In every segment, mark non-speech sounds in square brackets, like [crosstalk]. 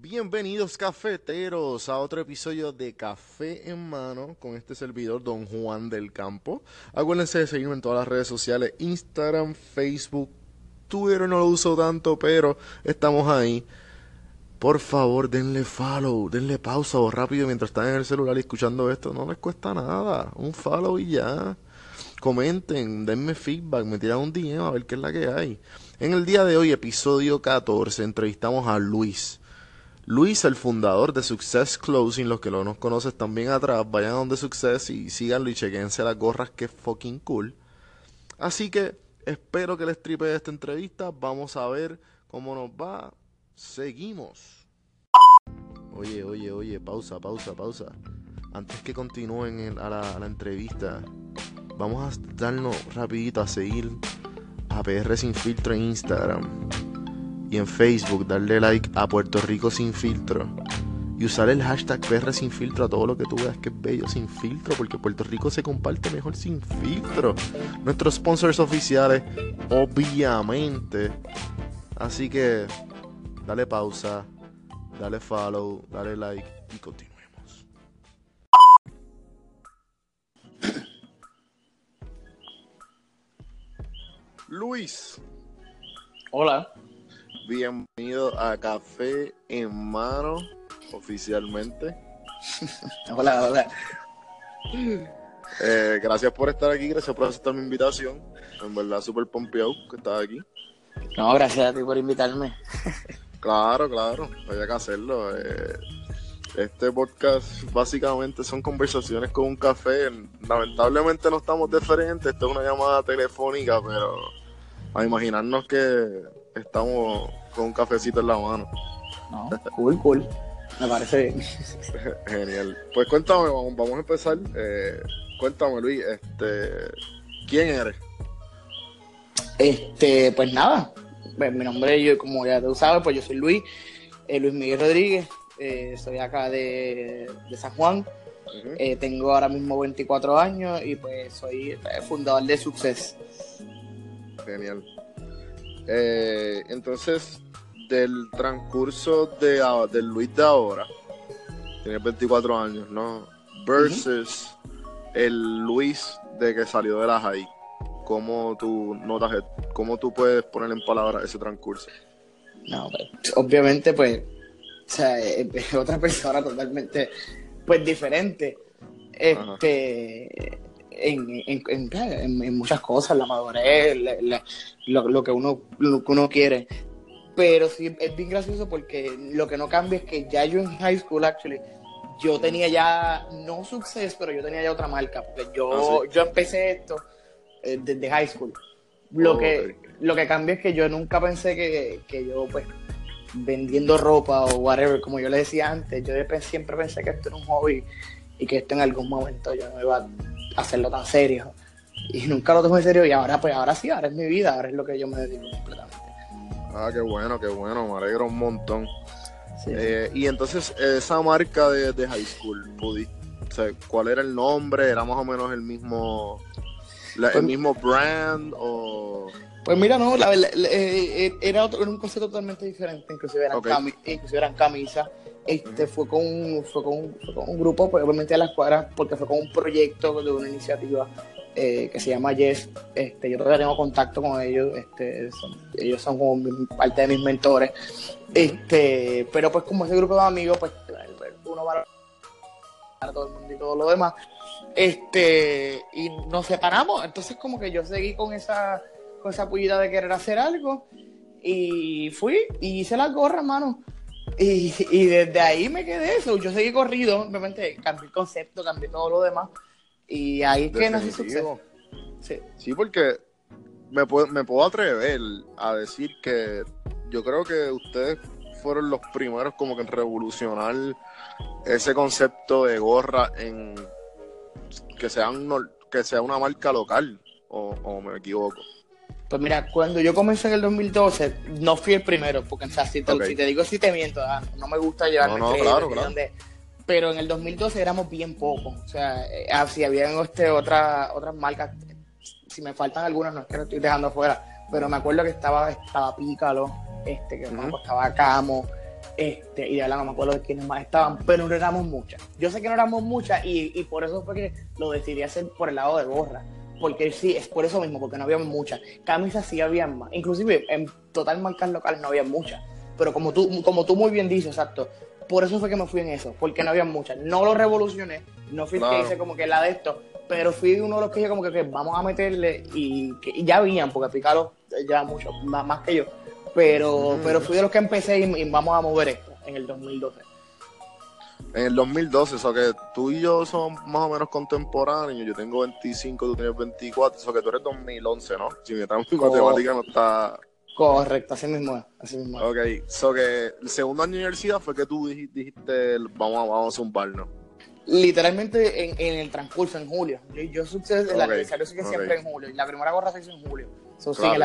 Bienvenidos cafeteros a otro episodio de Café en Mano con este servidor Don Juan del Campo. Acuérdense de seguirme en todas las redes sociales, Instagram, Facebook, Twitter no lo uso tanto, pero estamos ahí. Por favor, denle follow, denle pausa o rápido mientras están en el celular escuchando esto. No les cuesta nada. Un follow y ya. Comenten, denme feedback, me tiran un DM a ver qué es la que hay. En el día de hoy, episodio 14, entrevistamos a Luis. Luis, el fundador de Success Closing, los que lo nos conocen también atrás, vayan a donde Success y síganlo y chequense las gorras que es fucking cool. Así que espero que les tripe esta entrevista. Vamos a ver cómo nos va. Seguimos. Oye, oye, oye, pausa, pausa, pausa. Antes que continúen a, la, a la entrevista, vamos a darnos rapidito a seguir a PR Sin Filtro en Instagram y en Facebook, darle like a Puerto Rico Sin Filtro y usar el hashtag PR Sin Filtro a todo lo que tú veas que es bello sin filtro, porque Puerto Rico se comparte mejor sin filtro. Nuestros sponsors oficiales, obviamente. Así que dale pausa, dale follow, dale like y continuemos. Luis, Hola. Bienvenido a Café en Mano oficialmente. [laughs] Hola, hola. Eh, gracias por estar aquí, gracias por aceptar mi invitación. En verdad, súper pompeado que estás aquí. No, gracias a ti por invitarme. [laughs] Claro, claro, había que hacerlo. Eh, este podcast básicamente son conversaciones con un café. Lamentablemente no estamos de frente, esto es una llamada telefónica, pero a imaginarnos que estamos con un cafecito en la mano. No, cool, cool. Me parece bien. [laughs] Genial. Pues cuéntame, vamos, vamos a empezar. Eh, cuéntame, Luis, este, ¿quién eres? Este, pues nada. Pues, mi nombre, yo, como ya tú sabes, pues yo soy Luis, eh, Luis Miguel Rodríguez. Eh, soy acá de, de San Juan. Tengo ahora mismo 24 años y pues soy fundador de Success. Genial. Eh, entonces, del transcurso de, del Luis de ahora, tienes 24 años, ¿no? Versus el Luis de que salió de la high. ¿Cómo tú notas, cómo tú puedes poner en palabras ese transcurso? No, pues, obviamente, pues, o sea, es otra [laughs] persona totalmente, pues, diferente. Este, en, en- en- en muchas cosas, la madurez, la- la- lo, lo que uno, lo que uno quiere. Pero sí, es bien gracioso porque lo que no cambia es que ya yo en high school, actually, yo tenía ya, no success, pero yo tenía ya otra marca, porque yo, Ah, yo empecé esto eh, desde high school. Lo, Oh, que, lo que cambia es que yo nunca pensé que, que yo, pues, vendiendo ropa o whatever, como yo le decía antes, yo siempre pensé que esto era un hobby y que esto en algún momento yo no iba a hacerlo tan serio. Y nunca lo tomé en serio y ahora, pues, ahora sí, ahora es mi vida, ahora es lo que yo me dedico completamente. Ah, qué bueno, qué bueno, me alegro un montón. Sí. Eh, y entonces, esa marca de, de high school, pudi- o sea, ¿cuál era el nombre? ¿Era más o menos el mismo, la- el Pues- mismo brand o...? Pues mira, no, la verdad, eh, eh, era, otro, era un concepto totalmente diferente, inclusive eran, Ok. cami- inclusive eran camisas. Este fue con un, fue con un, fue con un grupo, pues obviamente de las cuadras, porque fue con un proyecto de una iniciativa eh, que se llama Yes. Este, yo todavía tengo contacto con ellos, este, son- ellos son como mi- parte de mis mentores. Este, pero pues como ese grupo de amigos, pues uno va a todo el mundo y todo lo demás. Este, y nos separamos. Entonces, como que yo seguí con esa, con esa pullita de querer hacer algo. Y fui y hice las gorras, mano. Y, y desde ahí me quedé eso. Yo seguí corrido, obviamente cambié el concepto, cambié todo lo demás. Y ahí es que Definitivo. suceso. Sí. Sí, porque me puedo, me puedo atrever a decir que yo creo que ustedes fueron los primeros como que en revolucionar ese concepto de gorra en que sea, un- que sea una marca local, o, o me equivoco. Pues mira, cuando yo comencé en el 2012, no fui el primero, porque o sea, si, te, Ok. si te digo si te miento, ah, no me gusta llevarme No, no, claro, claro. pero en el 2012 éramos bien pocos, o sea, eh, ah, si habían este, otra, otras marcas, si me faltan algunas, no es que lo estoy dejando afuera, pero me acuerdo que estaba, estaba Pícalo, este, que estaba Camo, Este, y de verdad no me acuerdo de quiénes más estaban, pero no éramos muchas. Yo sé que no éramos muchas y, y por eso fue que lo decidí hacer por el lado de gorra. Porque sí, es por eso mismo, porque no había muchas. Camisas sí había más. Inclusive en total marcas locales no había muchas. Pero como tú, como tú muy bien dices, exacto, por eso fue que me fui en eso, porque no había muchas. No lo revolucioné, no fui el que hice como que la de esto, pero fui uno de los que dije como que, vamos a meterle y, que, ya habían, porque Picaro ya mucho, más, más que yo. Pero, pero fui de los que empecé y, vamos a mover esto en el 2012. En el 2012, o sea que tú y yo somos más o menos contemporáneos. Yo tengo 25, tú tienes 24, o sea que tú eres 2011, ¿no? Si mi matemática no está. Correcto, así mismo es. Así mismo Ok, so que el segundo año de universidad fue que tú dijiste, vamos, a, vamos a zumbarnos. Literalmente en, en, el transcurso, en julio. Yo, yo sucesé el aniversario sí que siempre en julio. Y la primera gorra se hizo en julio. So, sí, en,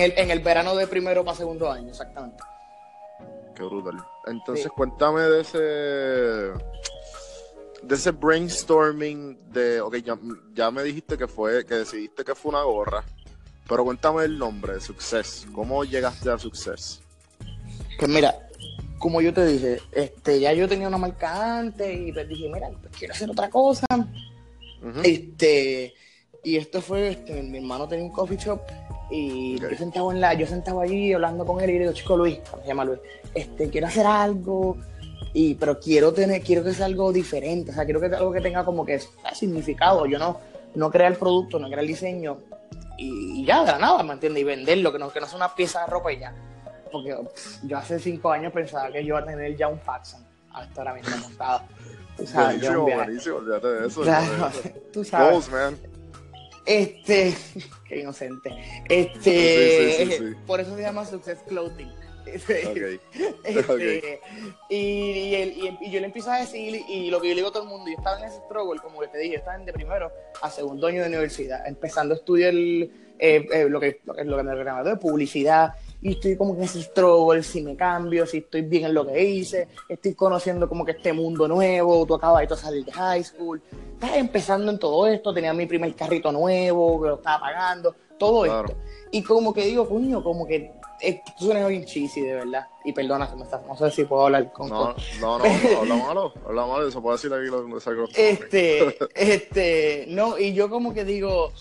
el, en, el, verano de primero para segundo año, exactamente. Qué brutal. Entonces, cuéntame de ese de ese brainstorming de, ok, ya, ya, me dijiste que fue, que decidiste que fue una gorra, pero cuéntame el nombre de Success. ¿Cómo llegaste a Success? Pues mira, como yo te dije, este, ya yo tenía una marca antes y pues dije, mira, pues quiero hacer otra cosa. Este, y esto fue, este, mi hermano tenía un coffee shop y yo sentaba en la, yo sentaba allí hablando con él y le digo, chico Luis, se llama Luis, este, quiero hacer algo, y, pero quiero tener, quiero que sea algo diferente, o sea, quiero que sea algo que tenga como que significado. Yo no, no crear el producto, no crear el diseño, y, ya, de la nada, ¿me entiendes? Y venderlo, que no, que no sea una pieza de ropa y ya. Porque yo hace cinco años pensaba que yo iba a tener ya un Paxson, hasta ahora mismo montado. Tú sabes, buenísimo, buenísimo, [laughs] olvídate de eso. tú sabes. man. Este, [laughs] qué inocente. Este, por eso se llama Success Clothing. [laughs] Este, este, y, y, yo le empiezo a decir, y lo que yo le digo a todo el mundo, yo estaba en ese struggle, como que te dije, estaba de primero a segundo año de universidad, empezando a estudiar eh, eh, lo, que, lo, que, lo que me de publicidad, y estoy como que en ese struggle, si me cambio, si estoy bien en lo que hice, estoy conociendo como que este mundo nuevo, tú acabas de salir de high school, estaba empezando en todo esto, tenía mi primer carrito nuevo, que lo estaba pagando, todo esto. Y como que digo, coño, como que esto suena bien cheesy, de verdad. Y perdona, me estás, no sé si puedo hablar con... No, no, no, [laughs] no, habla malo, habla malo, eso puedo decir aquí lo que. Este, [laughs] este, no, y yo como que digo,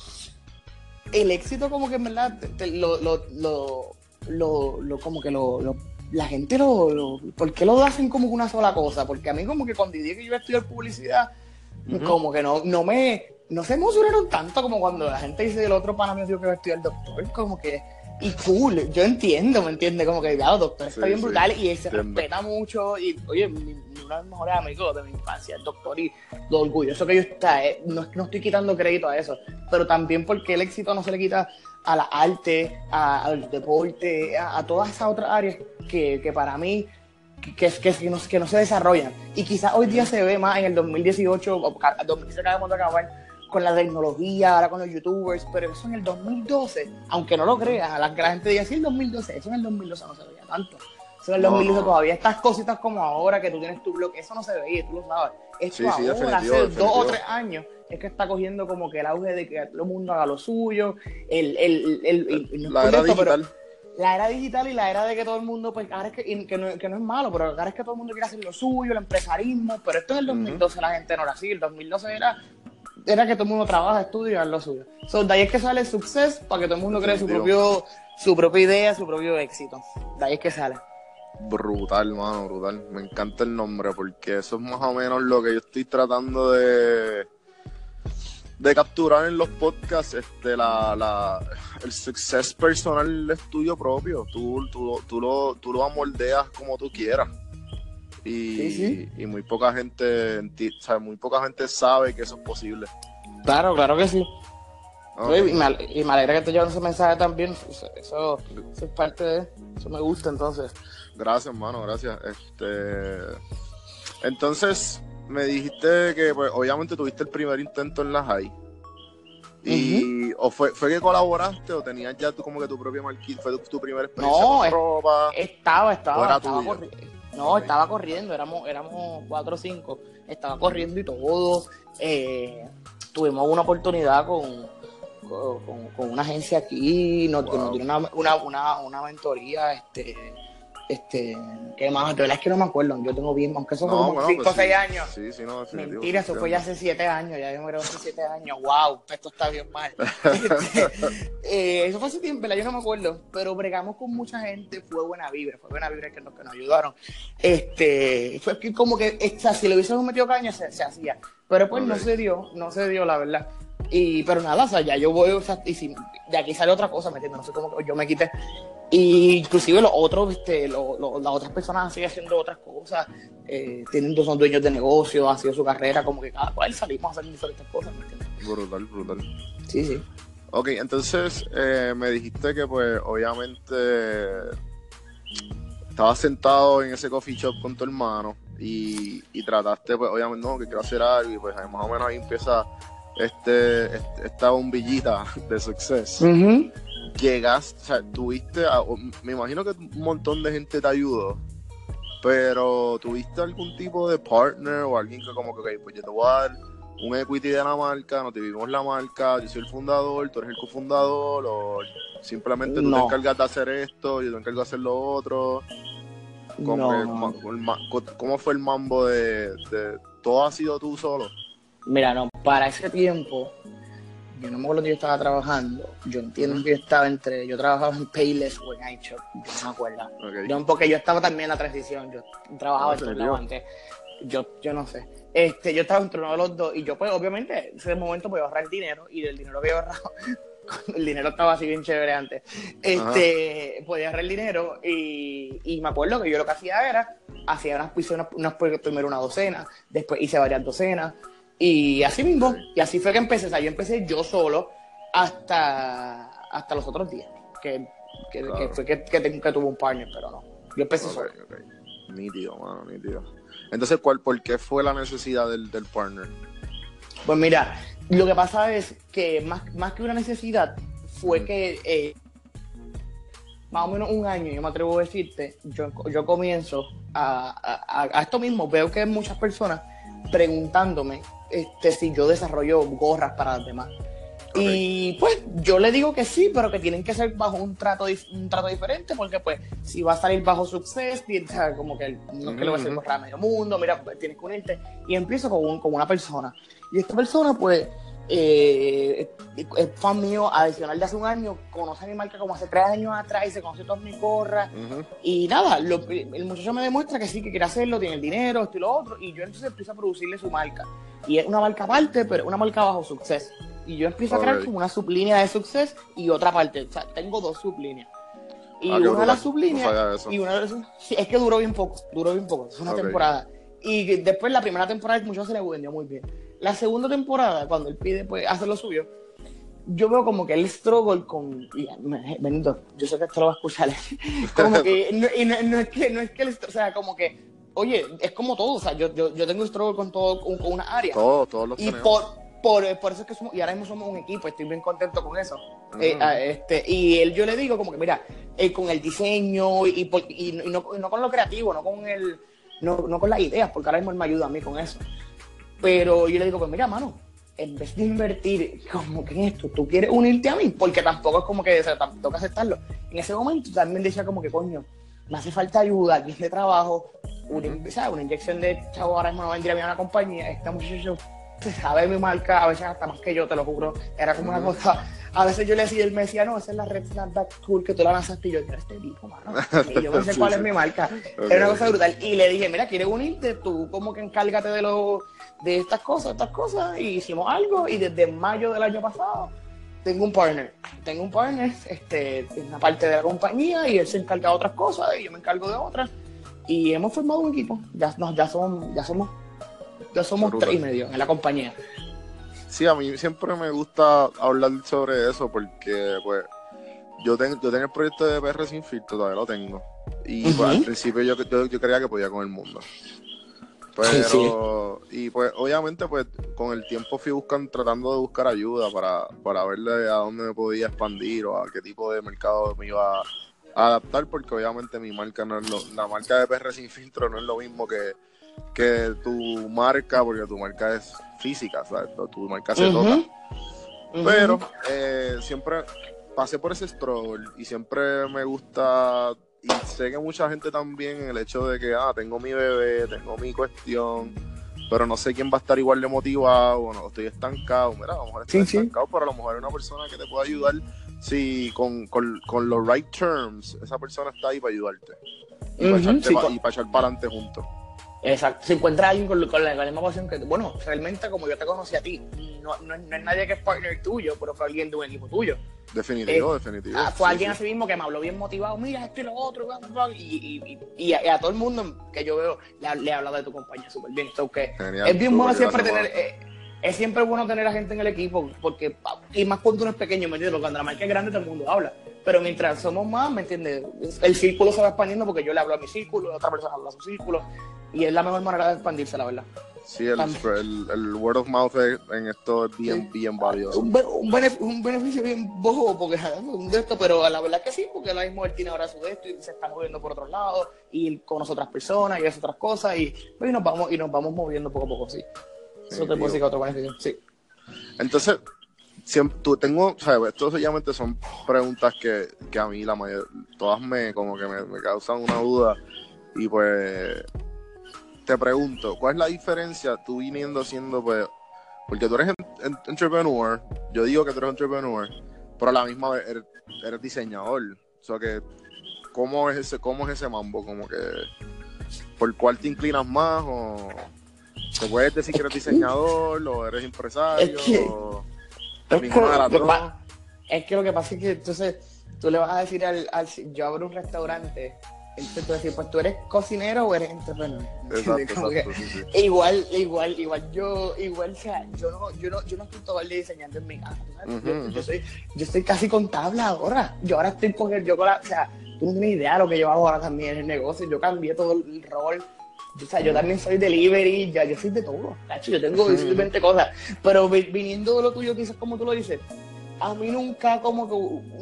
el éxito como que en verdad lo, lo, lo lo, lo como que lo, lo la gente lo, lo, ¿por qué lo hacen como una sola cosa? Porque a mí como que cuando dije que yo iba a estudiar publicidad, como que no, no me, no se emocionaron tanto como cuando la gente dice el otro pana mío dijo que iba a estudiar doctor, como que, y cool, yo entiendo, ¿me entiende Como que, claro, doctor está bien brutal y él se respeta mucho y, oye, mi, uno de mis mejores amigos de mi infancia, el doctor, y lo orgulloso que yo está, eh, no, no estoy quitando crédito a eso, pero también porque el éxito no se le quita a la arte, al deporte, a, todas esas otras áreas que, que para mí que, que, que, no, que no se desarrollan. Y quizás hoy día se ve más en el 2018, o 2017 acabamos de acabar con la tecnología, ahora con los youtubers, pero eso en el 2012, aunque no lo creas, la, la gente diga, sí, el 2012, eso en el 2012 no se veía tanto. Eso en el 2012 todavía estas cositas como ahora que tú tienes tu blog, eso no se veía, tú lo sabes. Esto ahora, hace dos o tres años, es que está cogiendo como que el auge de que todo el mundo haga lo suyo, el, el, el, la era digital. la era digital y la era de que todo el mundo, pues ahora es que, que, no, que no es malo, pero ahora es que todo el mundo quiere hacer lo suyo, el empresarismo, pero esto en el 2012 la gente no era así, el 2012 era era que todo el mundo trabaja, estudia y haga lo suyo. So, de ahí es que sale el success para que todo el mundo cree su propio, su propia idea, su propio éxito. De ahí es que sale. Brutal, mano, brutal. Me encanta el nombre porque eso es más o menos lo que yo estoy tratando de de capturar en los podcasts este la, la el success personal es tuyo propio tú, tú, tú, lo, tú lo amoldeas como tú quieras y, y muy poca gente o muy poca gente sabe que eso es posible. Claro claro que sí. Y, me, alegra que te lleven ese mensaje también. Eso, eso, es parte de eso me gusta entonces. Gracias hermano gracias. Este entonces me dijiste que pues, obviamente tuviste el primer intento en la high. Y, o fue, fue que colaboraste o tenías ya tú como que tu propia marquita, fue tu, primera experiencia no, con ropa. Estaba, estaba, estaba. No, estaba corriendo, éramos, éramos cuatro o cinco, estaba corriendo y todo. Eh, tuvimos una oportunidad con, con, una agencia aquí, nos, dio una, una, una, una mentoría, este Este, ¿qué más? De verdad es que no me acuerdo. Yo tengo bien, aunque eso fue No, como bueno, 5 o pues 6 sí. años. Sí, sí, no, Mentira, eso fue ya hace 7 años. Ya yo me hace 7 años. ¡Wow! Esto está bien mal. [laughs] Este, eh, eso fue hace tiempo, ¿verdad? yo no me acuerdo. Pero bregamos con mucha gente. Fue buena vibra. Fue buena vibra que nos, que nos ayudaron. Este, fue que como que, o sea, si le hubiésemos metido caña, se, se hacía. Pero pues no Ok. se dio, no se dio, la verdad. Y, pero nada, o sea, ya yo voy, o sea, y si de aquí sale otra cosa, ¿me entiendes? No sé cómo yo me quité. Y inclusive los otros, este, lo- lo- las otras personas siguen haciendo otras cosas, eh, tienen, son dueños de negocio, han sido su carrera, como que cada cual salimos a hacer diferentes cosas, ¿me entiendes? Brutal, brutal. Sí, sí. Ok, entonces eh, me dijiste que pues obviamente estabas sentado en ese coffee shop con tu hermano y, y trataste pues obviamente no, que quiero hacer algo y pues más o menos ahí empieza este, este- esta bombillita [laughs] de success. Llegaste, o sea, tuviste, a- me imagino que un montón de gente te ayudó, pero tuviste algún tipo de partner o alguien que como que, ok, pues yo te voy a dar un equity de la marca, nos dividimos la marca, yo soy el fundador, tú eres el cofundador, o simplemente tú te No. encargas de hacer esto, yo te encargo de hacer lo otro. ¿Cómo, No, no. el ma- cómo fue el mambo de, de- todo ha sido tú solo? Mira, no, para ese tiempo, yo no me acuerdo que yo estaba trabajando, yo entiendo que yo estaba entre, yo trabajaba en Payless o en iShop, yo no me acuerdo. Yo, porque yo estaba también en la transición, yo trabajaba Ah, en lados antes. Yo, yo no sé. Este, yo estaba entre uno de los dos y yo pues obviamente en ese momento podía ahorrar dinero y del dinero que había ahorrado, [laughs] el dinero estaba así bien chévere antes, este, podía ahorrar el dinero y, y me acuerdo que yo lo que hacía era, hacía unas, hice unas, unas- primero una docena, después hice varias docenas y así mismo, y así fue que empecé, o sea, yo empecé yo solo hasta, hasta los otros días, que, que, Claro. que fue que, que, tuve un partner, pero no, yo empecé solo. ok. Nítido, mano, nítido. Entonces, ¿cuál, ¿por qué fue la necesidad del, del partner? Pues mira, lo que pasa es que más, más que una necesidad fue que eh, más o menos un año, yo me atrevo a decirte, yo, yo comienzo a, a- a- a esto mismo, veo que hay muchas personas preguntándome este, si yo desarrollo gorras para los demás. Y pues yo le digo que sí, pero que tienen que ser bajo un trato un trato diferente, porque pues si va a salir bajo Success, como que no es que le voy a hacer correr a medio mundo, mira, pues, tienes que unirte. Y empiezo con, un- con una persona. Y esta persona, pues, eh, es fan mío, adicional de hace un año, conoce a mi marca como hace tres años atrás y se conoce todas mis gorras. Y nada, lo- el muchacho me demuestra que sí, que quiere hacerlo, tiene el dinero, esto y lo otro. Y yo entonces empiezo a producirle su marca. Y es una marca aparte, pero una marca bajo Success. Y yo empiezo a crear como una sublínea de Success y otra parte. O sea, tengo dos sublíneas. Y Ah, una de las. No sublíneas. eso. y una de las- sí, es que duró bien poco, duró bien poco. Es una Ok. temporada. Y después la primera temporada, el muchacho se le vendió muy bien. La segunda temporada, cuando él pide pues, hacer lo suyo, yo veo como que él struggle con. Benito, yo sé que esto lo va a escuchar. [laughs] como que. [laughs] No, y no, no es que no es que. O sea, como que. Oye, es como todo. O sea, yo, yo, yo tengo struggle con todo, con, con una área. Todos, todos los Y tenemos. por, por, por eso es que somos, y ahora mismo somos un equipo, estoy bien contento con eso. Ujú. Eh, a- este, y él, yo le digo como que, mira, eh, con el diseño y, por- y no, y no- y no con lo creativo, no con el, no, no con las ideas, porque ahora mismo él me ayuda a mí con eso. Pero yo le digo, pues mira, mano, en vez de invertir como que en esto, tú quieres unirte a mí, porque tampoco es como que, o sea, que aceptarlo. En ese momento también decía como que, coño, me hace falta ayuda, alguien de trabajo, una, una inyección de chavo, ahora mismo no vendría bien a una compañía, muchacho se sabe mi marca, a veces hasta más que yo, te lo juro, era como una cosa, a veces yo le decía, él me decía, no, esa es la red Snapback Tool que tú la lanzaste, y yo, "Mira, este tipo, mano, y yo no sé Sí, cuál sí. es mi marca, [laughs] era una cosa brutal, y le dije, mira, ¿quieres unirte? Tú como que encárgate de lo, de estas cosas, estas cosas, y hicimos algo, y desde mayo del año pasado, tengo un partner, tengo un partner, este, en una parte de la compañía, y él se encarga de otras cosas, y yo me encargo de otras, y hemos formado un equipo, ya, nos, ya somos, ya somos, ya somos Brutal. tres y medio en la compañía. Sí, a mí siempre me gusta hablar sobre eso porque, pues, yo, ten- yo tenía el proyecto de PR sin filtro, todavía lo tengo. Y pues, Ujú. al principio yo, yo, yo creía que podía con el mundo. Pero, y pues, obviamente, pues, con el tiempo fui buscando, tratando de buscar ayuda para, para verle a dónde me podía expandir o a qué tipo de mercado me iba a adaptar, porque obviamente mi marca no es lo, la marca de PR sin filtro no es lo mismo que, que tu marca, porque tu marca es física, ¿sabes? Tu marca se Ujú. toca. Pero eh, siempre pasé por ese struggle y siempre me gusta y sé que mucha gente también en el hecho de que, ah, tengo mi bebé, tengo mi cuestión, pero no sé quién va a estar igual de motivado, o no, estoy estancado, mira, a lo mejor estoy estancado, pero a lo mejor hay una persona que te pueda ayudar. Si con, con, con, los right terms, esa persona está ahí para ayudarte y, para, y para echar para adelante juntos. Exacto, se encuentra alguien con, con, la, misma pasión que tú. Bueno, realmente como yo te conocí a ti, no, no, es nadie que es partner tuyo, pero fue alguien de un equipo tuyo. Definitivo, eh, definitivo. Ah, fue alguien así mismo que me habló bien motivado, mira esto y lo otro, y, y, y, a, todo el mundo que yo veo le, he hablado de tu compañía súper bien. que es bien bueno siempre tener... Eh, es siempre bueno tener a gente en el equipo, porque, y más cuando uno es pequeño, ¿me entiendes? Cuando la marca es grande, todo el mundo habla. Pero mientras somos más, ¿me entiendes? El círculo se va expandiendo porque yo le hablo a mi círculo, otra persona habla a su círculo, y es la mejor manera de expandirse, la verdad. Sí, el, el, word of mouth en esto es bien, bien valioso. Un, un, beneficio bien bojo, porque un de esto, pero la verdad que sí, porque la mismo él tiene ahora su de esto y se está moviendo por otros lados, y con otras personas y hace otras cosas, y, pues, y, nos vamos y nos vamos moviendo poco a poco, sí. Eso te puedo decir que otro beneficio, sí. Entonces, siempre, tú tengo, ¿sabes? Esto sencillamente son preguntas que, que a mí la mayor, todas me, como que me, me causan una duda, y pues te pregunto, ¿cuál es la diferencia tú viniendo siendo, pues, porque tú eres entrepreneur, yo digo que tú eres entrepreneur, pero a la misma vez eres, diseñador, o sea que, ¿cómo es ese, cómo es ese mambo? Como que, ¿por cuál te inclinas más? O te puedes decir que eres diseñador, o eres empresario, es que, o es que, es que lo que pasa es que entonces tú le vas a decir al, al yo abro un restaurante entonces decir, pues tú eres cocinero o eres entrepreneur. [laughs] Exacto, Igual, igual, igual yo, igual, o sea, yo no, yo no, yo no estoy todo el día diseñando en mi casa. yo, soy, yo estoy casi contable ahora. Yo ahora estoy con yo con o sea, tú no tienes idea de lo que yo hago ahora también en el negocio. Yo cambié todo el rol. O sea, yo también soy delivery, ya, yo soy de todo. Yo tengo 20 cosas. Pero viniendo de lo tuyo, quizás como tú lo dices, a mí nunca como que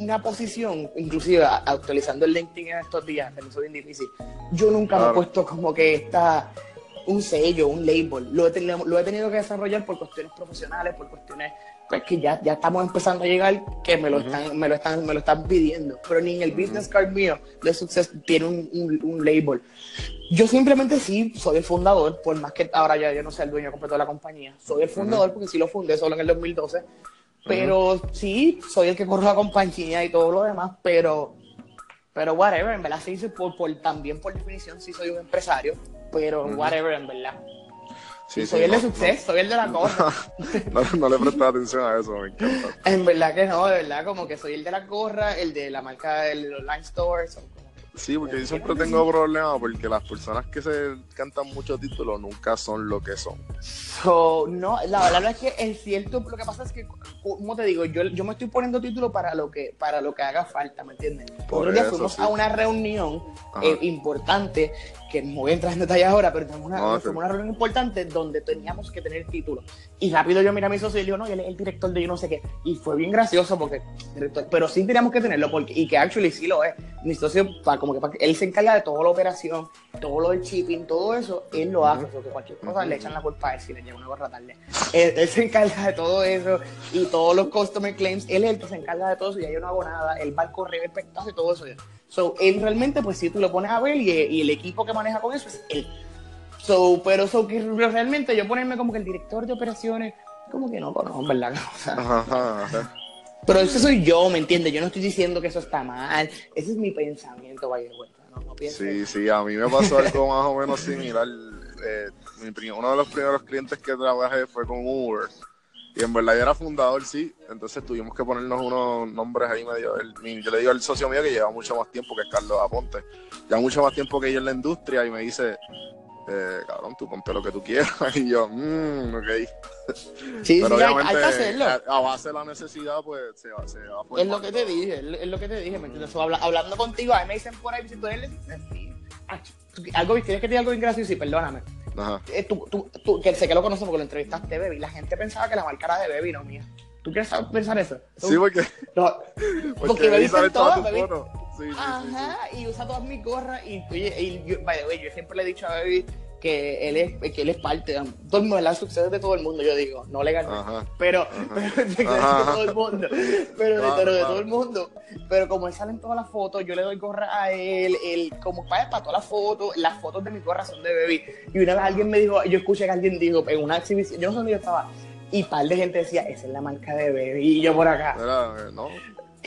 una posición, inclusive actualizando el LinkedIn en estos días, que me soy bien difícil, yo nunca me he puesto como que está un sello, un label. Lo he, tenido, lo he tenido que desarrollar por cuestiones profesionales, por cuestiones pues, que ya, ya estamos empezando a llegar, que me lo, están, me lo están, me lo están pidiendo. Pero ni en el business card mío de success tiene un, un, label. Yo simplemente sí soy el fundador, por más que ahora ya yo no sea el dueño completo de la compañía. Soy el fundador porque sí lo fundé solo en el 2012 pero sí, soy el que corre la compañía y todo lo demás, pero, pero whatever, en verdad sí, por, por, también por definición sí soy un empresario, pero whatever, en verdad. Sí, soy el de suceso, soy el de la gorra. [laughs] no, le prestas atención a eso, me encanta. En verdad que no, de verdad, como que soy el de la gorra, el de la marca del online store, Sí, porque yo siempre tengo problemas porque las personas que se cantan muchos títulos nunca son lo que son. no, la verdad es que es cierto, lo que pasa es que, como te digo, yo, yo me estoy poniendo título para lo que para lo que haga falta, ¿me entiendes? Por día fuimos a una reunión eh, importante que no voy a entrar en detalles ahora, pero tenemos una, una reunión importante donde teníamos que tener título. Y rápido yo miré a mi socio y le digo, no, él es el director de yo no sé qué. Y fue bien gracioso porque, pero sí teníamos que tenerlo porque, y que actually sí lo es. Mi socio, para, como él se encarga de toda la operación, todo lo del shipping, todo eso, él lo hace. Porque cualquier cosa le echan la culpa a él si le lleva una gorra tarde. Él, se encarga de todo eso y todos los customer claims, él es el que se encarga de todo eso y yo no hago nada. Él va al correo, el y todo eso. So, él realmente, pues si tú lo pones a ver y, el equipo que maneja con eso es él. So, pero so, que realmente yo ponerme como que el director de operaciones, como que no, no, ¿verdad? [laughs] Pero eso soy yo, ¿me entiendes? Yo no estoy diciendo que eso está mal. Ese es mi pensamiento, vaya de vuelta. No, no sí, sí, a mí me pasó algo más o menos similar. Eh, uno de los primeros clientes que trabajé fue con Uber. Y en verdad yo era fundador, sí. Entonces tuvimos que ponernos unos nombres ahí medio. yo le digo al socio mío que lleva mucho más tiempo, que Carlos Aponte. Ya mucho más tiempo que yo en la industria y me dice, eh, cabrón, tú ponte lo que tú quieras. [laughs] Y yo, mmm, ok. Sí, Pero obviamente, hay, que hacerlo. A, base de la necesidad, pues se va, se va a Es lo que te dije, es lo que te dije, ¿me entiendes? hablando contigo, a mí me dicen por ahí, si tú eres algo, tienes que decir algo bien gracioso y perdóname. Ajá. Eh, tú, tú, tú, que sé que lo conoces porque lo entrevistaste, Baby. La gente pensaba que la marca era de Baby, no mía. ¿Tú quieres pensar eso? Sí, porque. No, [laughs] porque, Baby sale todo, Baby. Sí, sí, Ajá, y usa todas mis gorras. Y, oye, y yo, by the way, yo siempre le he dicho a Baby que él es, que él es parte, de todo el mundo, suceso de todo el mundo, yo digo, no legalmente, pero, [laughs] pero de todo el mundo, pero, de, pero de todo el mundo, pero como él sale en todas las fotos, yo le doy gorra a él, él como para, para todas las fotos, las fotos de mi gorra son de baby, y una vez alguien me dijo, yo escuché que alguien dijo en una exhibición, yo no sé dónde yo estaba, y par de gente decía, esa es la marca de baby, y yo por acá. No,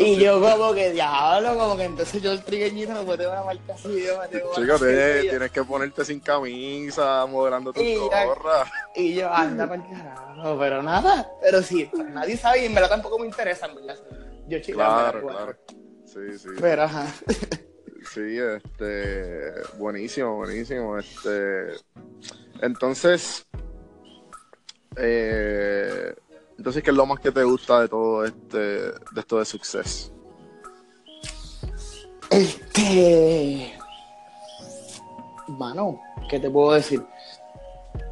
y yo como que, diablo, como que entonces yo el trigueñito no puedo una marca así, yo me tengo Chico, tienes, tienes, que ponerte sin camisa, modelando tu gorra. Y yo, anda para el carajo, pero nada, pero sí, nadie sabe y en verdad tampoco me interesa, en verdad. Yo chico, Claro, claro. Sí, sí. Pero ajá. Sí, este, buenísimo, buenísimo. Este, entonces, eh, entonces, ¿qué es lo más que te gusta de todo este, de esto de suceso? Este. Mano, ¿qué te puedo decir?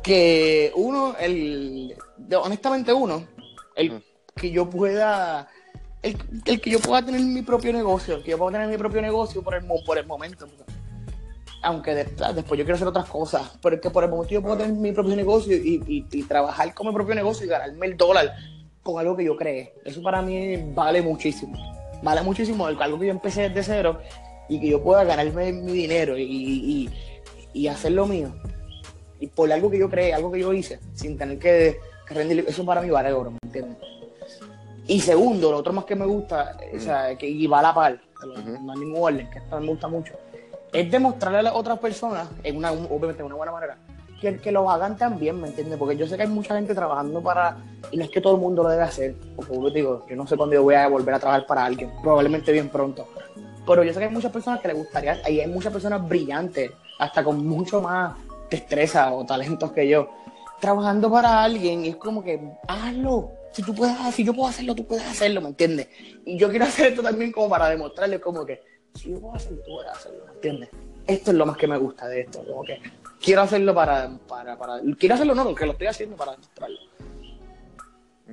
Que uno, el. Honestamente, uno, el que yo pueda. El, el, que yo pueda tener mi propio negocio, el que yo pueda tener mi propio negocio por el, por el momento aunque después yo quiero hacer otras cosas, pero es que por el momento yo puedo tener mi propio negocio y, trabajar con mi propio negocio y ganarme el dólar con algo que yo cree. Eso para mí vale muchísimo. Vale muchísimo algo que yo empecé desde cero y que yo pueda ganarme mi dinero y, hacer lo mío. Y por algo que yo creé, algo que yo hice, sin tener que, rendir. Eso para mí vale oro, ¿me entiendes? Y segundo, lo otro más que me gusta, o sea, que y va a la par, no hay ningún orden, que esto me gusta mucho es demostrarle a las otras personas, en una, obviamente de una buena manera, que, que lo hagan también, ¿me entiendes? Porque yo sé que hay mucha gente trabajando para, y no es que todo el mundo lo debe hacer, porque yo digo, yo no sé cuándo voy a volver a trabajar para alguien, probablemente bien pronto, pero yo sé que hay muchas personas que les gustaría, y hay muchas personas brillantes, hasta con mucho más destreza o talentos que yo, trabajando para alguien, y es como que, hazlo, si tú puedes, si yo puedo hacerlo, tú puedes hacerlo, ¿me entiendes? Y yo quiero hacer esto también como para demostrarle como que, si yo puedo hacerlo, tú puedes hacerlo, ¿entiendes? Esto es lo más que me gusta de esto, como quiero hacerlo para, para, para quiero hacerlo no, porque lo estoy haciendo para demostrarlo.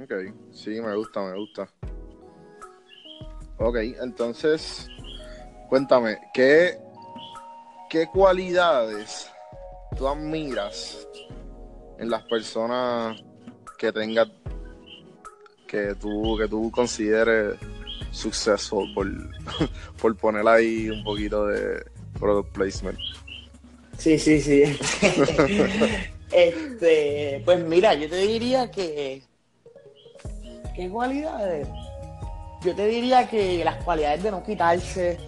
Ok, sí, me gusta, me gusta. Ok, entonces, cuéntame, ¿qué, qué cualidades tú admiras en las personas que tengas, que tú, que tú consideres suceso por, [laughs] por poner ahí un poquito de product placement. Sí, sí, sí. [laughs] este, pues mira, yo te diría que. ¿Qué cualidades? Yo te diría que las cualidades de no quitarse,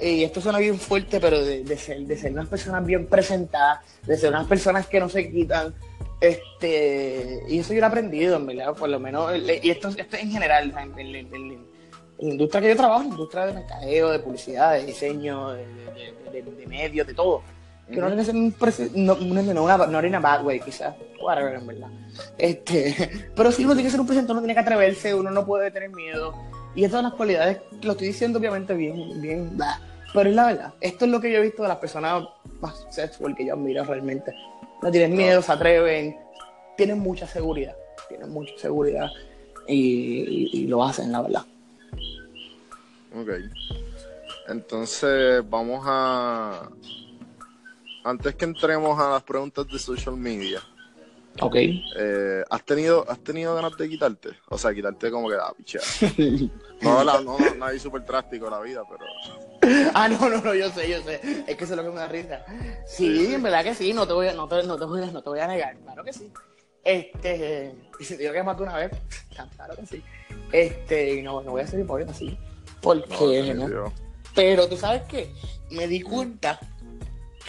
y esto suena bien fuerte, pero de, ser, de ser unas personas bien presentadas, de ser unas personas que no se quitan. Este, y eso yo lo he aprendido, en verdad, por lo menos, y esto, esto en general, en, la industria que yo trabajo, la industria de mercadeo, de publicidad, de diseño, de, de, medios, de todo. Que no tiene que ser un no, no, una, no una bad way, quizás. Whatever, en verdad. Este, [laughs] pero sí, uno tiene que ser un presentador, uno tiene que atreverse, uno no puede tener miedo. Y estas son las cualidades, lo estoy diciendo obviamente bien, bien, pero es la verdad. Esto es lo que yo he visto de las personas más sexual que yo admiro realmente. No tienen miedo, se atreven, tienen mucha seguridad, tienen mucha seguridad y lo hacen, la verdad. Ok. Entonces, vamos a. Antes que entremos a las preguntas de social media. Ok. Eh, ¿has, tenido, ¿Has tenido ganas de quitarte? O sea, quitarte como que da ah, pichea. no, no, no, no hay súper drástico la vida, pero. [laughs] ah, no, no, no, yo sé, yo sé. Es que eso es lo que me da risa. Sí, en verdad que sí, no te voy a, no te, no te voy a, no te voy a negar. Claro que sí. Este. Y si te digo que mato una vez, [laughs] claro que sí. Este, no, no voy a ser hipócrita, sí. Porque, no, Pero tú sabes que me di cuenta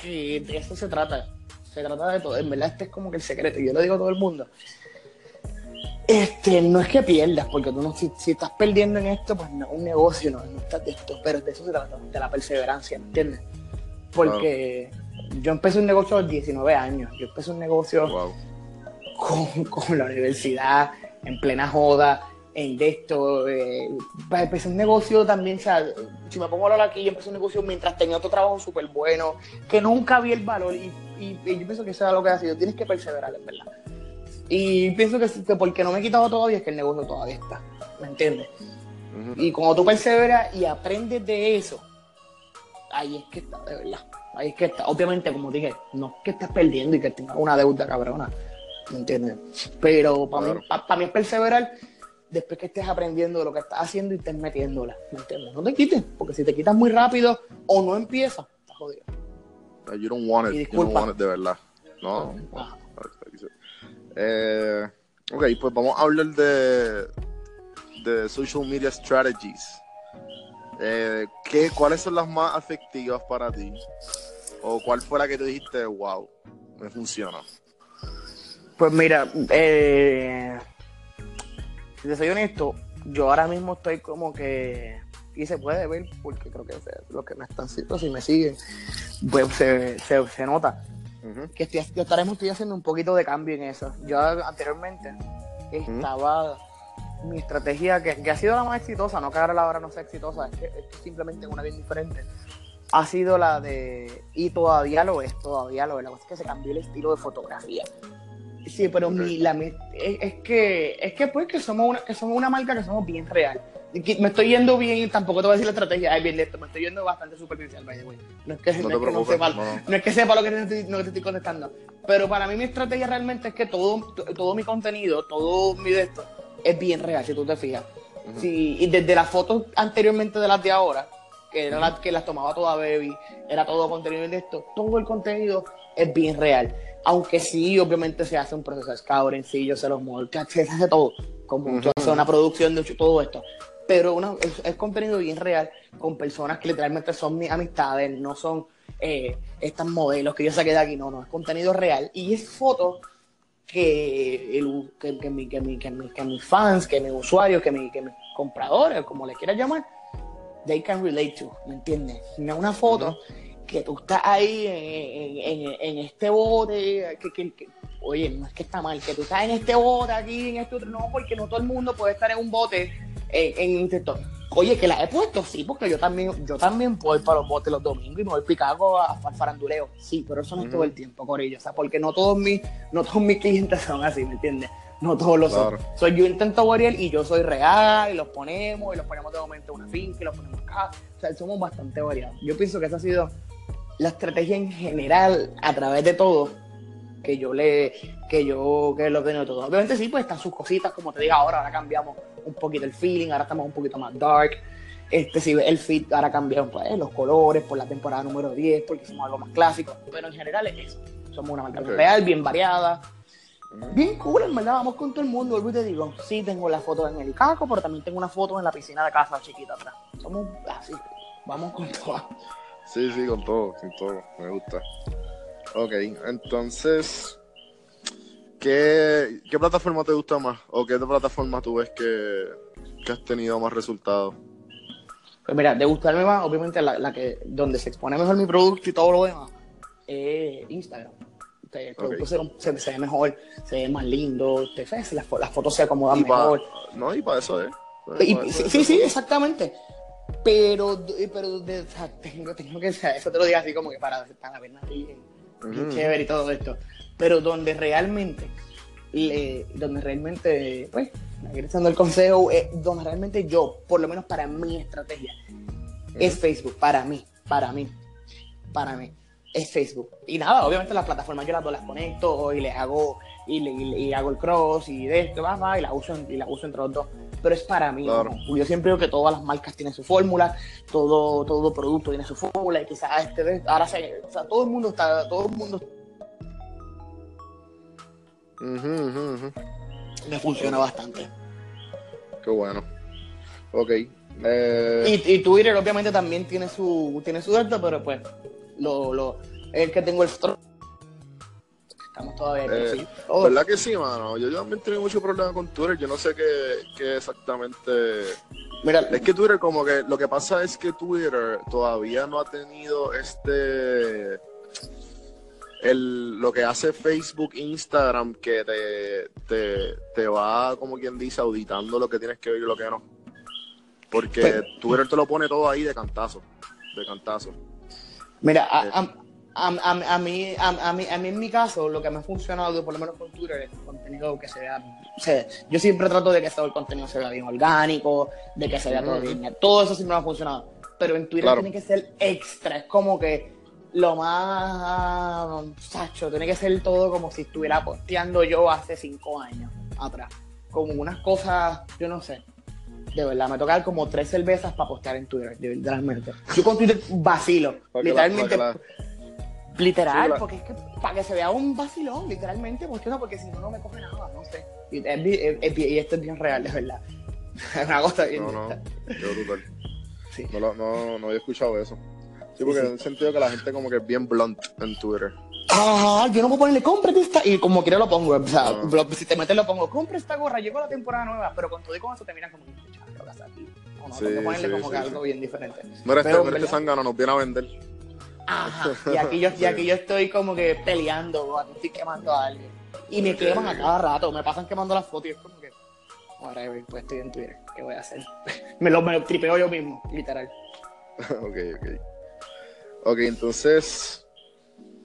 que de eso se trata. Se trata de todo. En verdad, este es como que el secreto. Yo lo digo a todo el mundo. Este, no es que pierdas, porque tú no, si, estás perdiendo en esto, pues no un negocio, no, no estás de esto, pero de eso se trata, de la perseverancia, ¿me entiendes? Porque yo empecé un negocio a los 19 años, yo empecé un negocio con, con la universidad, en plena joda, en de esto, eh, empecé un negocio también, o sea, si me pongo a hablar aquí, yo empecé un negocio mientras tenía otro trabajo súper bueno, que nunca vi el valor y, y, yo pienso que eso es lo que ha sido, tienes que perseverar, en verdad. Y pienso que, que, porque no me he quitado todavía es que el negocio todavía está, ¿me entiendes? Y cuando tú perseveras y aprendes de eso, ahí es que está, de verdad. Ahí es que está, obviamente, como dije, no es que estés perdiendo y que tengas una deuda cabrona, ¿me entiendes? Pero para mí, mí es perseverar después que estés aprendiendo de lo que estás haciendo y estés metiéndola, ¿me entiendes? No te quites, porque si te quitas muy rápido o no empiezas, estás jodido. You don't want it, you don't want it de verdad. No. Ah. Eh, ok, pues vamos a hablar de, de social media strategies. Eh, ¿qué, ¿Cuáles son las más efectivas para ti? ¿O cuál fue la que te dijiste, wow, me funciona? Pues mira, eh, si te soy honesto, yo ahora mismo estoy como que, y se puede ver, porque creo que lo que me están haciendo, si me siguen, pues se, se, nota. Que estoy, yo estaremos estoy haciendo un poquito de cambio en eso. Yo anteriormente estaba mi estrategia, que, ha sido la más exitosa, no que ahora la hora no sea exitosa, es que, es simplemente una bien diferente, ha sido la de, y todavía lo es, todavía lo es, la cosa es que se cambió el estilo de fotografía. Sí, pero mi, la, es, que, es que pues que somos, una, que somos una marca que somos bien real. Me estoy yendo bien, tampoco te voy a decir la estrategia, es bien esto, me estoy yendo bastante superficial, the way. No es que, no, no, sepa, no. es que sepa lo que te estoy, te estoy contestando. Pero para mí mi estrategia realmente es que todo, todo mi contenido, todo mi de esto, es bien real, si tú te fijas. y desde las fotos anteriormente de las de ahora, que era la que las tomaba toda Baby, era todo contenido de esto, todo el contenido es bien real. Aunque sí, obviamente se hace un proceso de yo se los moldes, se hace todo, como uh una producción de todo esto. Pero una, es, contenido bien real, con personas que literalmente son mis amistades, no son eh, estas modelos que yo saqué de aquí, no, no, es contenido real. Y es fotos que, el, que, que, mi, que, mi, que, mi, que, mis fans, que mis usuarios, que, mi, que mis compradores, como les quieras llamar, they can relate to, ¿me entiendes? Una foto que tú estás ahí en, en, en este bote, que, que, oye, no es que está mal, que tú estás en este bote aquí, en este otro, no, porque no todo el mundo puede estar en un bote en, en TikTok. Oye, que la he puesto, sí, porque yo también, yo también puedo ir para los botes los domingos y me voy a a, a faranduleo. Sí, pero eso no es todo el tiempo, Corillo. O sea, porque no todos mis, no todos mis clientes son así, ¿me entiendes? No todos los son. yo intento variar y yo soy real, y los ponemos, y los ponemos de momento en una finca, y los ponemos acá. O sea, somos bastante variados. Yo pienso que esa ha sido la estrategia en general, a través de todo, que yo le, que yo, que lo tengo todo. Obviamente sí, pues están sus cositas, como te digo ahora, ahora cambiamos un poquito el feeling, ahora estamos un poquito más dark. Este, si el fit ahora cambiaron pues, los colores por la temporada número 10, porque hicimos algo más clásico, pero en general es eso. Somos una marca real, bien variada, bien cool, en verdad, vamos con todo el mundo. Vuelvo y te digo, sí tengo la foto en el caco, pero también tengo una foto en la piscina de casa chiquita atrás. Somos así, vamos con todo. Sí, sí, con todo, con todo, me gusta. Ok, entonces, ¿qué, ¿qué plataforma te gusta más? ¿O qué plataforma tú ves que, que has tenido más resultados? Pues mira, de gustarme más, obviamente la, que donde se expone mejor mi producto y todo lo demás, es Instagram. El producto se, ve mejor, se ve más lindo, te, las, las fotos se acomodan mejor. no, y para eso es. sí, sí, exactamente. Pero, pero tengo, tengo, que eso te lo digo así como que para, para ver nadie chévere y todo esto. Pero donde realmente, donde realmente, pues, regresando al consejo, eh, donde realmente yo, por lo menos para mi estrategia, es Facebook, para mí, para mí, para mí, es Facebook. Y nada, obviamente las plataformas yo las las conecto y le hago, y, le, y, hago el cross y de esto, va, va, y la uso, y la uso entre los dos. Pero es para mí. Yo siempre digo que todas las marcas tienen su fórmula, todo, todo producto tiene su fórmula, y quizás este, ahora se, o sea, todo el mundo está, todo el mundo me funciona bastante. Qué bueno. Ok. Eh, y, Twitter obviamente también tiene su tiene su dato, pero pues lo, lo es que tengo el Estamos todavía eh, ¿Verdad que sí, mano? Yo, también tengo mucho problema con Twitter. Yo no sé qué, qué exactamente. Mira, es que Twitter, como que lo que pasa es que Twitter todavía no ha tenido este el, lo que hace Facebook, Instagram, que te, te, te, va, como quien dice, auditando lo que tienes que ver y lo que no. Porque pues, Twitter te lo pone todo ahí de cantazo, de cantazo. Mira, a, a, a, mí, a, mí, a mí en mi caso, lo que me ha funcionado, por lo menos con Twitter, es contenido que se vea... yo siempre trato de que todo el contenido se vea bien orgánico, de que se vea todo bien. Todo eso siempre me ha funcionado. Pero en Twitter tiene que ser extra. Es como que lo más sacho, tiene que ser todo como si estuviera posteando yo hace cinco años atrás. Como unas cosas, yo no sé. De verdad, me toca como tres cervezas para postear en Twitter, literalmente. Yo con Twitter vacilo, literalmente. Literal, porque es que para que se vea un vacilón, literalmente, porque no, porque si no, no me coge nada, no sé. Y, esto es bien real, de verdad. [laughs] es una cosa bien. No, no, yo brutal. Sí. No, no, no había escuchado eso. Sí, porque en el sentido que la gente como que es bien blunt en Twitter. Ah, yo no puedo ponerle, cómprate esta, y como quiera lo pongo, o sea, ah. si te metes lo pongo, compra esta gorra, llegó la temporada nueva, pero con todo y con eso te miran como, lo está aquí. O no, sí, tengo que ponerle como que algo bien diferente. Mira, este, mira este sangano nos viene a vender. Ajá, [laughs] y aquí yo, y aquí yo estoy como que peleando, aquí estoy quemando a alguien. Y me queman a cada rato, me pasan quemando las fotos y es como que, whatever, pues estoy en Twitter, ¿qué voy a hacer? [laughs] me, lo, me lo tripeo yo mismo, literal. [laughs] ok, ok. Ok, entonces,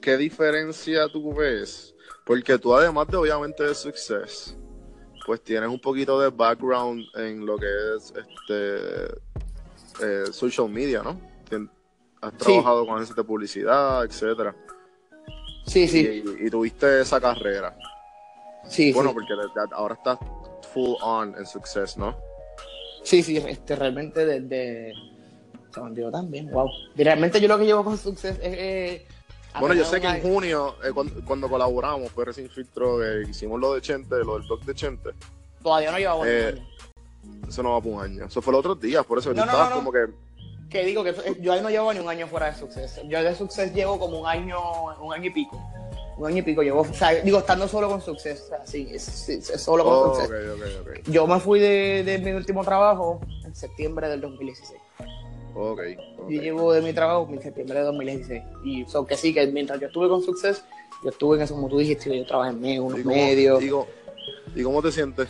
¿qué diferencia tú ves? Porque tú además de obviamente de Success, pues tienes un poquito de background en lo que es este eh, social media, ¿no? Has trabajado con agencias de publicidad, etcétera. Sí, sí. Y, tuviste esa carrera. Sí, Bueno, porque ahora estás full on en Success, ¿no? Sí, sí, este, realmente desde se me también, wow. Realmente yo lo que llevo con Success es... Eh, bueno, yo sé que en junio, eh, cuando, colaboramos, fue recién filtro, eh, hicimos lo de Chente, lo del blog de Chente. Todavía no llevamos eh, Eso no va por un año. Eso fue los otros días, por eso no, estabas como que... Que digo que yo ahí no llevo ni un año fuera de Success. Yo de Success llevo como un año, un año y pico. Un año y pico llevo, o sea, digo, estando solo con Success, o sea, sí, es, solo con oh, Success. Yo me fui de, de mi último trabajo en septiembre del 2016. Okay, Yo llevo de mi trabajo en septiembre de 2016. Y son que sí, que mientras yo estuve con Success, yo estuve en eso, como tú dijiste, yo trabajé en medio, unos medios. ¿Y cómo te sientes?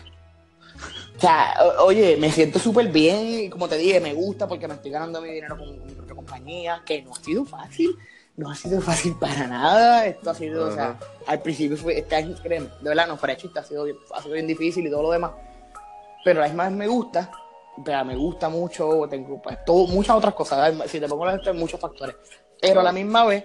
O sea, oye, me siento súper bien como te dije, me gusta porque me estoy ganando mi dinero con mi propia compañía, que no ha sido fácil, no ha sido [laughs] fácil para nada. Esto ha sido, o sea, al principio fue, este año, créeme, de verdad, no fuera chiste, ha sido, ha sido bien difícil y todo lo demás. Pero a la más me gusta me gusta mucho, tengo pues, todo, muchas otras cosas. Si te pongo la hay muchos factores. Pero a la misma vez,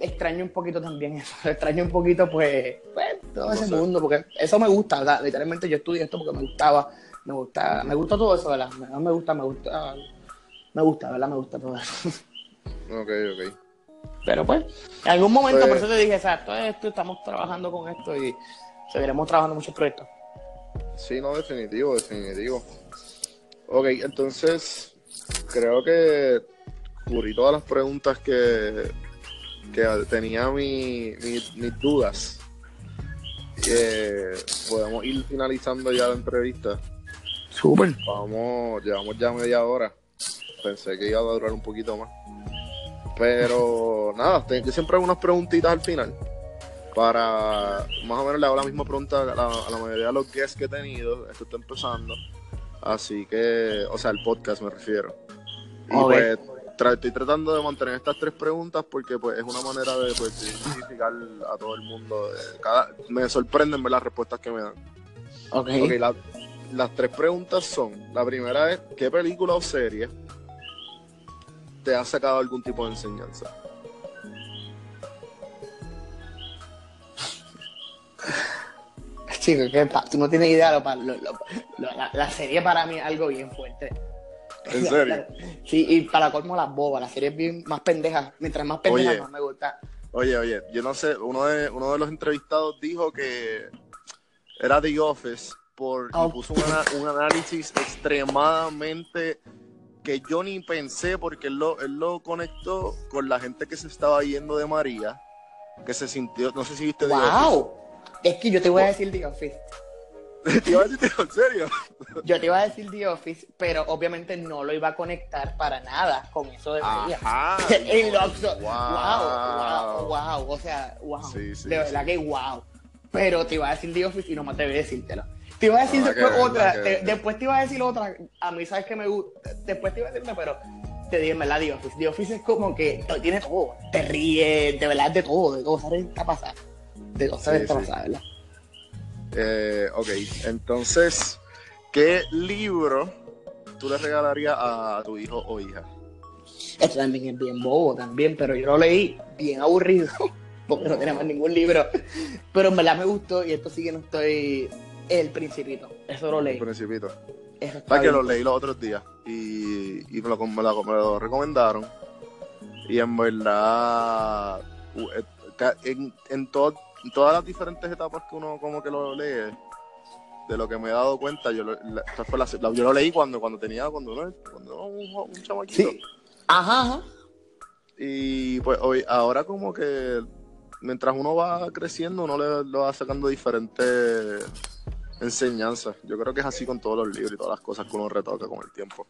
extraño un poquito también eso. [laughs] Extraño un poquito, pues, pues todo ese mundo, porque eso me gusta, ¿verdad? Literalmente yo estudié esto porque me gustaba, me gusta, me gusta todo eso, ¿verdad? Me, me gusta, me gusta, me gusta, ¿verdad? Me gusta todo eso. [laughs] Ok, ok. Pero pues, en algún momento, por pues eso te dije, exacto, esto, estamos trabajando con esto y seguiremos trabajando muchos proyectos. Sí, no, definitivo, definitivo. Ok, entonces creo que cubrí todas las preguntas que, que tenía mi, mis dudas. Que podemos ir finalizando ya la entrevista. Súper. Vamos, llevamos ya media hora. Pensé que iba a durar un poquito más. Pero nada, yo siempre hago unas preguntitas al final. Para más o menos le hago la misma pregunta a la, a la mayoría de los guests que he tenido. Esto está empezando Así que, o sea, el podcast me refiero. Y pues estoy tratando de mantener estas tres preguntas porque pues es una manera de pues, identificar a todo el mundo. cada, me sorprenden ver las respuestas que me dan. Ok. okay las tres preguntas son, la primera es, ¿qué película o serie te ha sacado algún tipo de enseñanza? Chico, que tú no tienes idea, la, serie para mí es algo bien fuerte. ¿En serio? sí, y para colmo las bobas, la serie es bien más pendeja. Mientras más pendeja, más me gusta. Oye, oye, yo no sé, uno de, uno de los entrevistados dijo que era The Office por oh. puso un análisis extremadamente que yo ni pensé porque él lo, él lo conectó con la gente que se estaba yendo de María, que se sintió, no sé si viste wow. The Office es que yo te voy a decir The Office. ¿Te iba a decir en serio? Yo te iba a decir The Office, pero obviamente no lo iba a conectar para nada con eso de María. [laughs] En Loxo. Wow. wow, wow, O sea, wow. Sí, sí, de verdad que wow. Pero te iba a decir The Office y no me atreví a decírtelo. Te iba a decir después otra, después te iba a decir otra. A mí sabes que me gusta. Después te iba a decirme, pero te dije, ¿verdad? The Office. The Office es como que tiene todo. Te ríes, de verdad, de todo, de todo. ¿Sabes qué pasa? de los tres ¿verdad? Eh, ok, entonces, ¿qué libro tú le regalarías a tu hijo o hija? Esto también es bien bobo también, pero yo lo leí bien aburrido, [laughs] porque no tenía más ningún libro. Pero en verdad me gustó y esto sí que no estoy... El Principito, eso lo leí. El Principito. Eso está Para que lo leí los otros días y, y me, lo, me lo- me lo recomendaron. Y en verdad, eh, en, en, to- en todas las diferentes etapas que uno como que lo lee, de lo que me he dado cuenta, yo lo, la- esta fue la- la- yo lo leí cuando, cuando tenía, cuando uno, cuando uno un, un chamaquito. Sí. Ajá, ajá. Y pues hoy, ahora como que mientras uno va creciendo, uno le, le va sacando diferentes enseñanzas. Yo creo que es así con todos los libros y todas las cosas que uno retoca con el tiempo.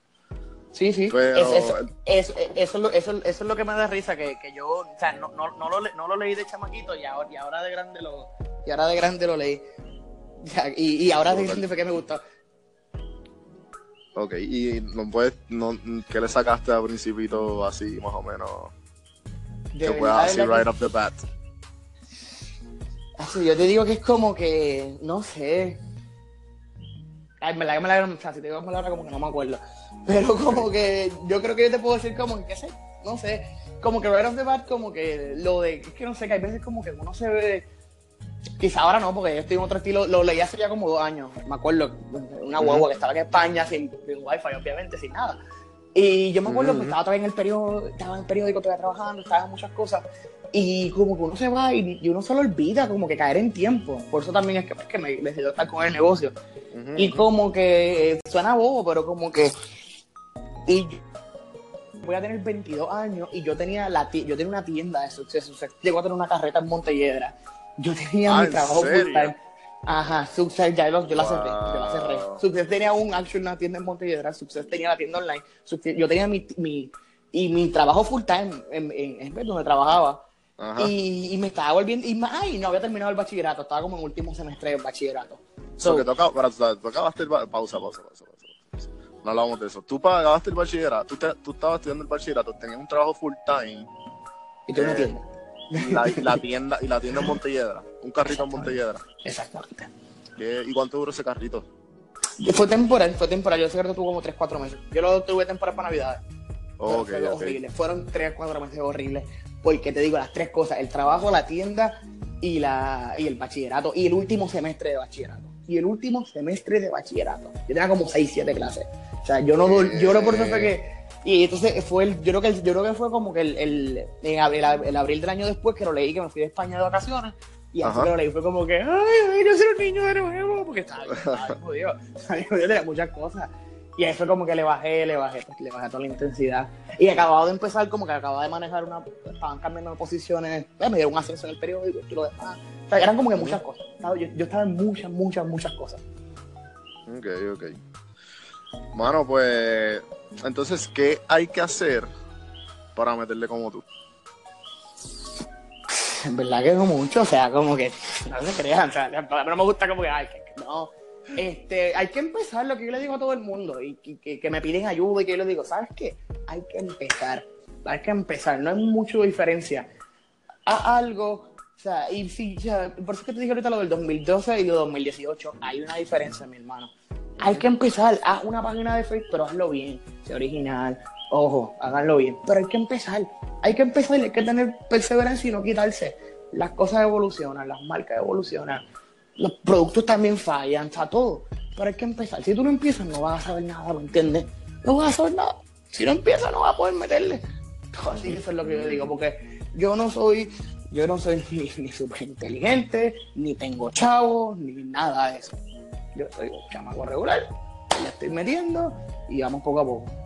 Sí, sí. Pero- Es- eso, es- eso, eso, eso es lo que me da risa, que, que yo, o sea, no, no, no, lo, le- no lo leí de chamaquito y ahora, y ahora de grande lo, y ahora de grande lo leí. Y, y ahora de grande fue que me gustó. Ok, y no puedes, no, ¿qué le sacaste al principito así más o menos? De que pueda verdad, así right off the bat. así, yo te digo que es como que, no sé. Me la, me la, o sea, si te digo la palabra como que no me acuerdo. Pero [laughs] como que, yo creo que yo te puedo decir como que, qué sé, no sé. Como que right off the bat, como que lo de, es que no sé, que hay veces como que uno se ve Quizá ahora no, porque yo estoy en otro estilo. Lo leí hace ya como dos años. Me acuerdo, una guagua que estaba en España sin, sin wifi, obviamente, sin nada. Y yo me acuerdo que estaba todavía en el periódico, estaba en el periódico todavía trabajando, estaba en muchas cosas. Y como que uno se va y, y uno se lo olvida, como que caer en tiempo. Por eso también es que, es que me decidí estar con el negocio. Ujú, Y como que eh, suena bobo, pero como que. Y voy a tener 22 años y yo tenía la yo tenía una tienda de suceso. Llegó a tener una carreta en Montelledra. Yo tenía Ah, mi ¿en trabajo full time. Ajá, Success, ya lo- yo la cerré, yo la cerré. Success tenía un action, una tienda en Montelledra, Success tenía la tienda online. Success- yo tenía mi, mi, y mi trabajo full time en, en, en donde trabajaba. Ajá. Y, y me estaba volviendo, y, ay, no había terminado el bachillerato, estaba como en último semestre del bachillerato. So, que para, acabaste el pausa, pausa, pausa, pausa, pausa. No hablamos de eso. Tú pa- acabaste el bachillerato, tú, te- tú estabas estudiando el bachillerato, tenías un trabajo full time y tú eh, entiendes. y la, y [laughs] la tienda y la tienda en Montelledra, un carrito en Montelledra. Exactamente. ¿Qué- ¿Y cuánto duró ese carrito? Fue temporal, fue temporal. Yo sé que tuvo como 3, 4 meses. Yo lo tuve temporal para Navidad. Ok, fue ok. horrible. Fueron 3, 4 meses horribles. Porque te digo, las tres cosas: el trabajo, la tienda y, la, y el bachillerato. Y el último semestre de bachillerato. Y el último semestre de bachillerato. Yo tenía como 6, 7 clases. O sea, yo no dol- yo no por eso fue que. Y entonces fue el, yo creo que el- yo creo que fue como que el, el, en abril, el abril del año después que lo leí, que me fui de España de vacaciones. Y así Ajá. que lo leí, fue como que, ay, ay, quiero ser un niño de nuevo, porque estaba bien, estaba bien jodido. [laughs] Estaba bien jodido, tenía muchas cosas. Y fue como que le bajé, le bajé, pues, le bajé toda la intensidad. Y acababa de empezar, como que acababa de manejar una. Estaban cambiando de posiciones, eh, me dieron un ascenso en el periódico y lo demás. O sea, eran como que muchas cosas. ¿sabes? Yo, yo estaba en muchas, muchas, muchas cosas. Ok, ok. Mano, pues, entonces, ¿qué hay que hacer para meterle como tú? En verdad que no mucho, o sea, como que no se crean, o sea, no me gusta como que, ay, que no. Este, hay que empezar lo que yo le digo a todo el mundo y que, que- que me piden ayuda y que yo les digo, ¿sabes qué? Hay que empezar, hay que empezar, no hay mucha diferencia. A algo, o sea, y o sea, por eso es que te dije ahorita lo del 2012 y lo 2018, hay una diferencia, mi hermano. Hay que empezar, haz una página de Facebook, pero hazlo bien, sea original, ojo, háganlo bien, pero hay que empezar, hay que empezar, hay que tener perseverancia y no quitarse. Las cosas evolucionan, las marcas evolucionan, los productos también fallan, está todo, pero hay que empezar. Si tú no empiezas, no vas a saber nada, ¿me entiendes? No vas a saber nada. Si no empiezas, no vas a poder meterle. [laughs] Así eso es lo que yo digo, porque yo no soy, yo no soy [laughs] ni, ni súper inteligente, ni tengo chavos, ni nada de eso. Yo soy un chamaco regular, le estoy metiendo y vamos poco a poco.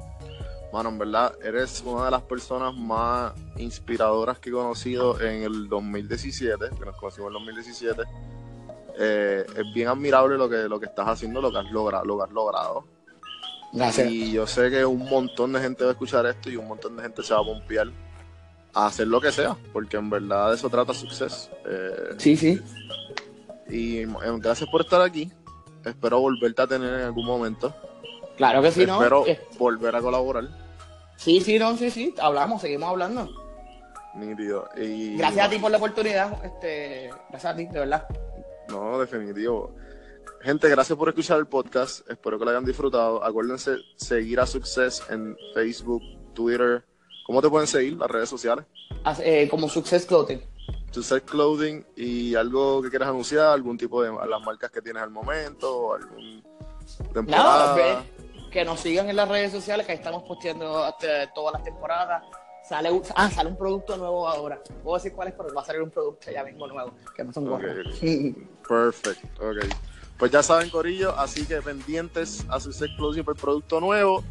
Mano, en verdad, eres una de las personas más inspiradoras que he conocido en el 2017, que nos conocimos en el 2017. Eh, es bien admirable lo que, lo que estás haciendo, lo que has logrado. Lo que has logrado. Gracias. Y yo sé que un montón de gente va a escuchar esto y un montón de gente se va a pompear a hacer lo que sea, porque en verdad de eso trata Success. Eh, Sí, sí. y eh, gracias por estar aquí. Espero volverte a tener en algún momento. Claro que sí, ¿no? Espero volver a colaborar. Sí, sí, no, sí, sí. Hablamos, seguimos hablando. Nítido. Y, Gracias a ti por la oportunidad. Este, gracias a ti, de verdad. No, definitivo. Gente, gracias por escuchar el podcast. Espero que lo hayan disfrutado. Acuérdense seguir a Success en Facebook, Twitter, ¿Cómo te pueden seguir las redes sociales? Eh, como Success Clothing. Success Clothing y algo que quieras anunciar, algún tipo de las marcas que tienes al momento, algún temporada. Nada, que nos sigan en las redes sociales, que ahí estamos posteando todas las temporadas. Sale un, ah, sale un producto nuevo ahora. Puedo decir cuál es, pero va a salir un producto ya mismo nuevo, que no son okay, Perfecto, ok. Pues ya saben, Corillo, así que pendientes a su Clothing por el producto nuevo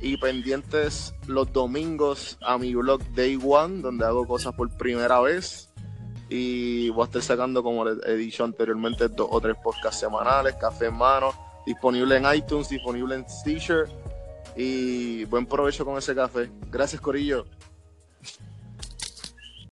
y pendientes los domingos a mi blog Day One, donde hago cosas por primera vez. Y voy a estar sacando, como he dicho anteriormente, dos o tres podcasts semanales, café en mano, disponible en iTunes, disponible en Stitcher. Y buen provecho con ese café. Gracias, Corillo.